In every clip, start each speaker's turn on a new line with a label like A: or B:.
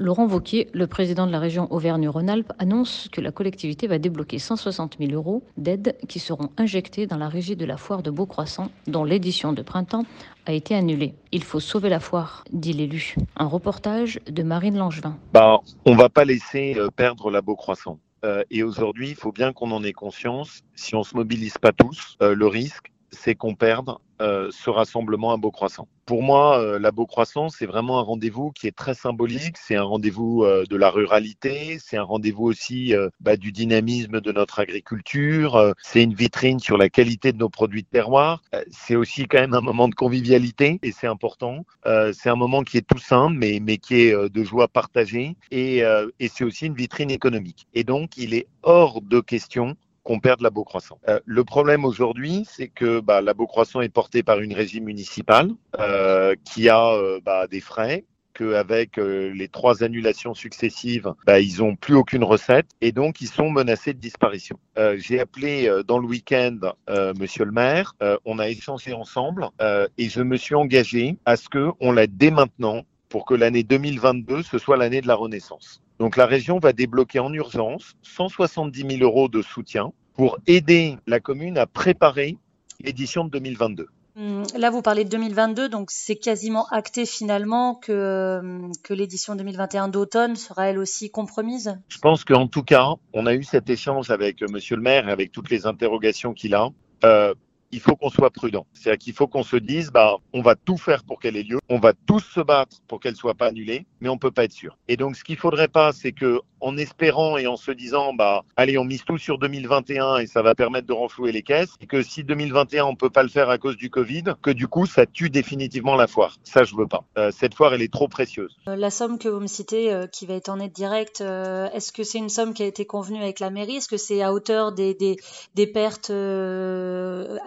A: Laurent Vauquier, le président de la région Auvergne-Rhône-Alpes, annonce que la collectivité va débloquer 160 000 euros d'aides qui seront injectés dans la régie de la foire de Beaucroissant, dont l'édition de printemps a été annulée. Il faut sauver la foire, dit l'élu. Un reportage de Marine Langevin.
B: Bah, on va pas laisser euh, perdre la Beaucroissant. Euh, et aujourd'hui, il faut bien qu'on en ait conscience. Si on se mobilise pas tous, euh, le risque, c'est qu'on perde euh, ce rassemblement à Beaucroissant. Pour moi, euh, la Beaucroissant, c'est vraiment un rendez-vous qui est très symbolique. C'est un rendez-vous euh, de la ruralité. C'est un rendez-vous aussi euh, bah, du dynamisme de notre agriculture. C'est une vitrine sur la qualité de nos produits de terroir. C'est aussi quand même un moment de convivialité et c'est important. C'est un moment qui est tout simple, mais, qui est de joie partagée. Et c'est aussi une vitrine économique. Et donc, il est hors de question qu'on perde la Beaucroissant. Euh, le problème aujourd'hui, c'est que bah, la Beaucroissant est portée par une régie municipale euh, qui a euh, bah, des frais qu'avec euh, les trois annulations successives, bah, ils ont plus aucune recette et donc ils sont menacés de disparition. Euh, J'ai appelé euh, dans le week-end euh, Monsieur le maire, euh, on a échangé ensemble et je me suis engagé à ce que on l'aide dès maintenant pour que l'année 2022 ce soit l'année de la renaissance. Donc la région va débloquer en urgence 170 000 euros de soutien pour aider la commune à préparer l'édition de 2022.
C: Hum, Là, vous parlez de 2022, donc c'est quasiment acté finalement que, que l'édition 2021 d'automne sera elle aussi compromise?
B: Je pense qu'en tout cas, on a eu cet échange avec euh, Monsieur le maire et avec toutes les interrogations qu'il a. Euh, il faut qu'on soit prudent. C'est-à-dire qu'il faut qu'on se dise, bah, on va tout faire pour qu'elle ait lieu, on va tous se battre pour qu'elle soit pas annulée, mais on peut pas être sûr. Et donc, ce qu'il faudrait pas, c'est que, en espérant et en se disant, bah, allez, on mise tout sur 2021 et ça va permettre de renflouer les caisses, et que si 2021 on peut pas le faire à cause du Covid, que du coup, ça tue définitivement la foire. Ça, je veux pas. Euh, cette foire, elle est trop précieuse.
C: Euh, La somme que vous me citez, euh, qui va être en aide directe, euh, est-ce que c'est une somme qui a été convenue avec la mairie? Est-ce que c'est à hauteur des, des, des pertes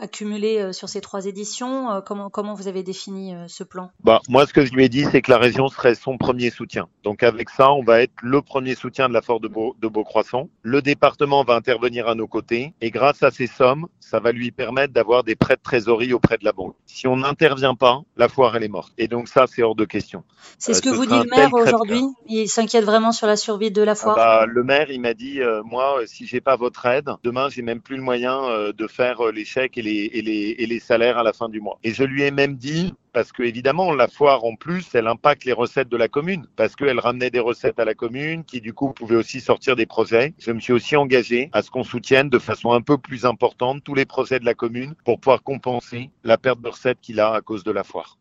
C: accumulées sur ces trois éditions? Comment, comment vous avez défini ce plan?
B: Bah, moi, ce que je lui ai dit, c'est que la région serait son premier soutien. Donc, avec ça, on va être le premier soutien de la Force de, Beau, de Beaucroissant. Le département va intervenir à nos côtés. Et grâce à ces sommes, ça va lui permettre d'avoir des prêts de trésorerie auprès de la banque. Si on n'intervient pas, la foire, elle est morte. Et donc, ça, c'est hors de question.
C: C'est ce
B: Euh,
C: que
B: ce
C: vous dit le maire aujourd'hui? Il s'inquiète vraiment sur la survie de la
B: Ah
C: foire?
B: bah, le maire, il m'a dit, euh, moi, euh, si j'ai pas votre aide, demain, j'ai même plus le moyen euh, de faire les chèques et les, et, les, et les salaires à la fin du mois. Et je lui ai même dit, parce que évidemment, la foire, en plus, elle impacte les recettes de la commune, parce qu'elle ramenait des recettes à la commune, qui du coup pouvaient aussi sortir des projets. Je me suis aussi engagé à ce qu'on soutienne de façon un peu plus importante tous les projets de la commune pour pouvoir compenser la perte de recettes qu'il a à cause de la foire.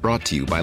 D: Brought to you by.